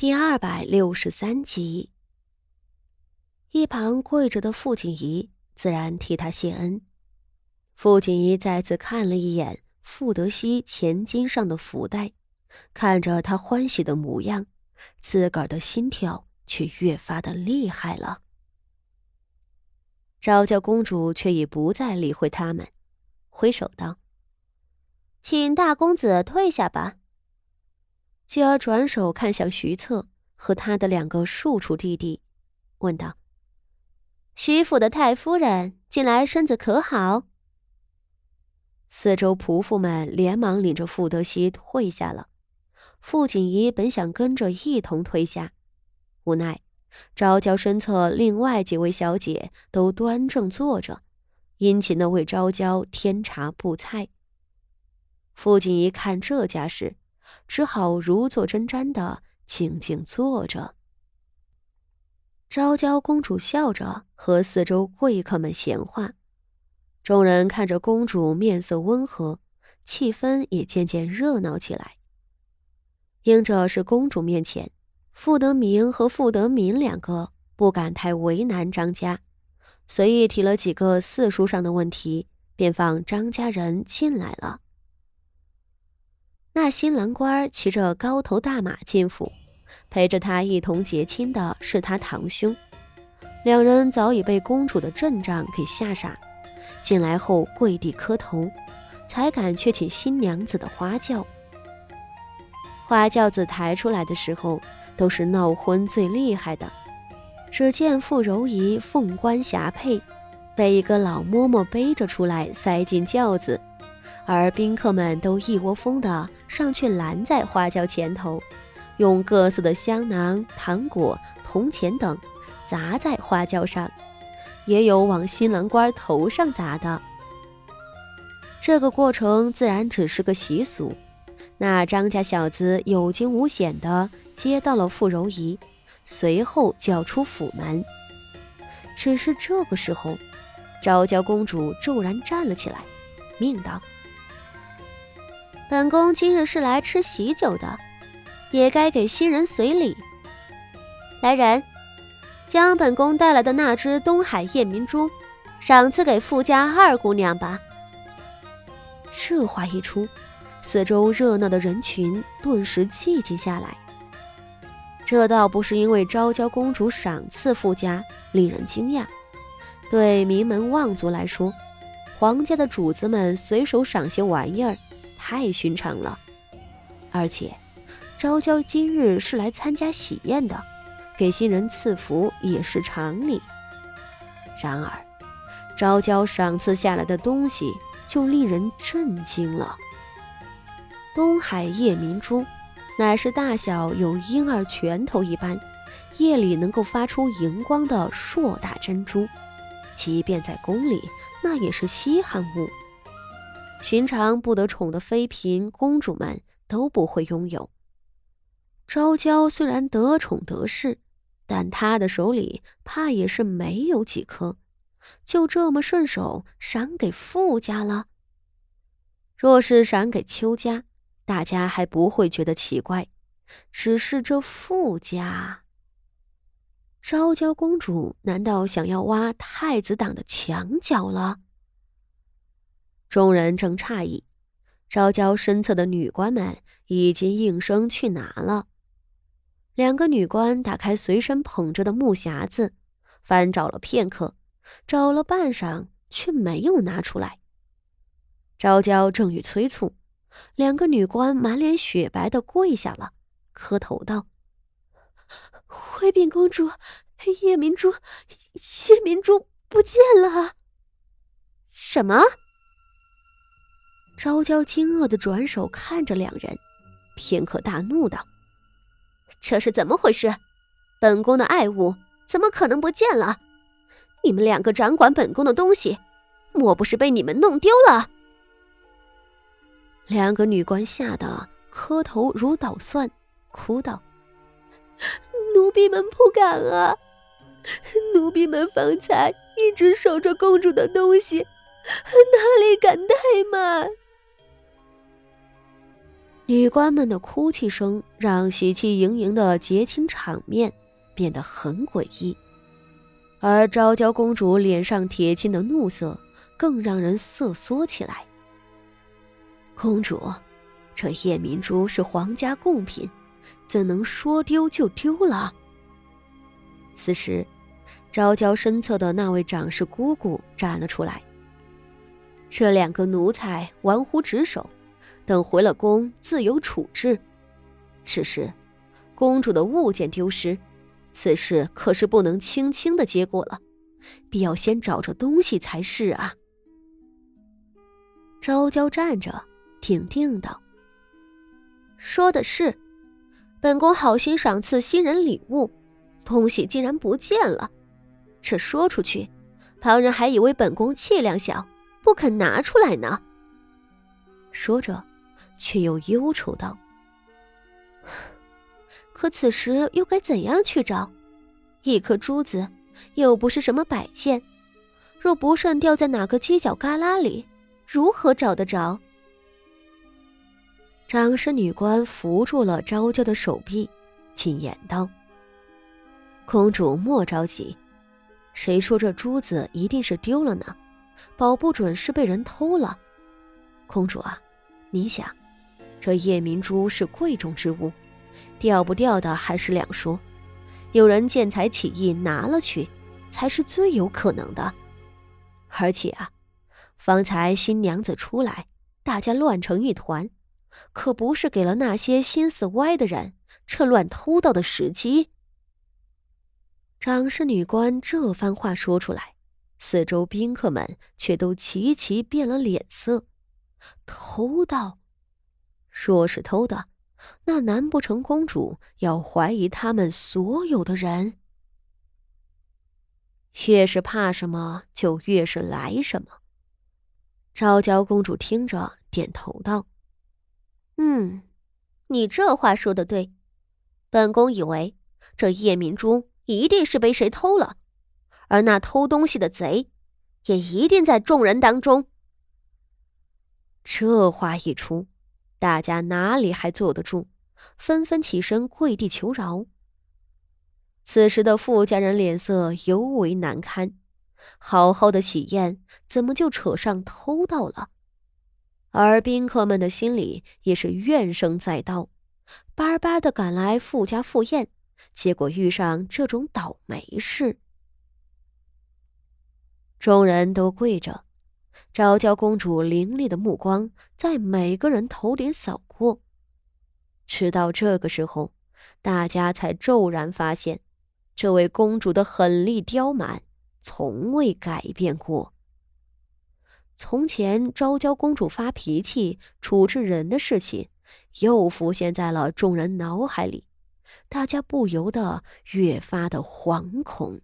第二百六十三集，一旁跪着的傅锦仪自然替他谢恩。傅锦仪再次看了一眼傅德熙前襟上的福袋，看着他欢喜的模样，自个儿的心跳却越发的厉害了。昭教公主却已不再理会他们，挥手道：“请大公子退下吧。”继而转手看向徐策和他的两个庶出弟弟，问道：“徐府的太夫人近来身子可好？”四周仆妇们连忙领着傅德熙退下了。傅锦仪本想跟着一同退下，无奈昭娇身侧另外几位小姐都端正坐着，殷勤的为昭娇添茶布菜。傅锦仪看这架势。只好如坐针毡的静静坐着。昭娇公主笑着和四周贵客们闲话，众人看着公主面色温和，气氛也渐渐热闹起来。因着是公主面前，傅德明和傅德敏两个不敢太为难张家，随意提了几个四书上的问题，便放张家人进来了。那新郎官骑着高头大马进府，陪着他一同结亲的是他堂兄。两人早已被公主的阵仗给吓傻，进来后跪地磕头，才敢去请新娘子的花轿。花轿子抬出来的时候，都是闹婚最厉害的。只见傅柔仪凤冠霞帔，被一个老嬷嬷背着出来，塞进轿子。而宾客们都一窝蜂的上去拦在花轿前头，用各色的香囊、糖果、铜钱等砸在花轿上，也有往新郎官头上砸的。这个过程自然只是个习俗。那张家小子有惊无险的接到了傅柔仪，随后就要出府门。只是这个时候，昭娇公主骤然站了起来，命道。本宫今日是来吃喜酒的，也该给新人随礼。来人，将本宫带来的那只东海夜明珠赏赐给富家二姑娘吧。这话一出，四周热闹的人群顿时寂静下来。这倒不是因为昭娇公主赏赐富家令人惊讶，对名门望族来说，皇家的主子们随手赏些玩意儿。太寻常了，而且昭娇今日是来参加喜宴的，给新人赐福也是常理。然而，昭娇赏赐下来的东西就令人震惊了。东海夜明珠，乃是大小有婴儿拳头一般，夜里能够发出荧光的硕大珍珠，即便在宫里，那也是稀罕物。寻常不得宠的妃嫔、公主们都不会拥有。昭娇虽然得宠得势，但她的手里怕也是没有几颗，就这么顺手赏给傅家了。若是赏给邱家，大家还不会觉得奇怪，只是这傅家，昭娇公主难道想要挖太子党的墙角了？众人正诧异，昭娇身侧的女官们已经应声去拿了。两个女官打开随身捧着的木匣子，翻找了片刻，找了半晌却没有拿出来。昭娇正欲催促，两个女官满脸雪白的跪下了，磕头道：“回禀公主，夜明珠，夜明珠不见了。”什么？昭娇惊愕的转手看着两人，片刻大怒道：“这是怎么回事？本宫的爱物怎么可能不见了？你们两个掌管本宫的东西，莫不是被你们弄丢了？”两个女官吓得磕头如捣蒜，哭道：“奴婢们不敢啊！奴婢们方才一直守着公主的东西，哪里敢怠慢？”女官们的哭泣声让喜气盈盈的结亲场面变得很诡异，而昭娇公主脸上铁青的怒色更让人瑟缩起来。公主，这夜明珠是皇家贡品，怎能说丢就丢了？此时，昭娇身侧的那位长氏姑姑站了出来。这两个奴才玩忽职守。等回了宫，自有处置。只是，公主的物件丢失，此事可是不能轻轻的接过了，必要先找着东西才是啊！昭娇站着，挺定道：“说的是，本宫好心赏赐新人礼物，东西竟然不见了。这说出去，旁人还以为本宫气量小，不肯拿出来呢。”说着。却又忧愁道：“可此时又该怎样去找？一颗珠子又不是什么摆件，若不慎掉在哪个犄角旮旯里，如何找得着？”掌事女官扶住了昭娇的手臂，轻言道：“公主莫着急，谁说这珠子一定是丢了呢？保不准是被人偷了。公主啊，你想。”这夜明珠是贵重之物，掉不掉的还是两说。有人见财起意拿了去，才是最有可能的。而且啊，方才新娘子出来，大家乱成一团，可不是给了那些心思歪的人趁乱偷盗的时机。掌事女官这番话说出来，四周宾客们却都齐齐变了脸色。偷盗！说是偷的，那难不成公主要怀疑他们所有的人？越是怕什么，就越是来什么。昭娇公主听着，点头道：“嗯，你这话说的对。本宫以为这夜明珠一定是被谁偷了，而那偷东西的贼，也一定在众人当中。”这话一出。大家哪里还坐得住？纷纷起身跪地求饶。此时的富家人脸色尤为难堪，好好的喜宴怎么就扯上偷盗了？而宾客们的心里也是怨声载道，巴巴的赶来富家赴宴，结果遇上这种倒霉事。众人都跪着。昭娇公主凌厉的目光在每个人头顶扫过，直到这个时候，大家才骤然发现，这位公主的狠厉刁蛮从未改变过。从前昭娇公主发脾气处置人的事情，又浮现在了众人脑海里，大家不由得越发的惶恐。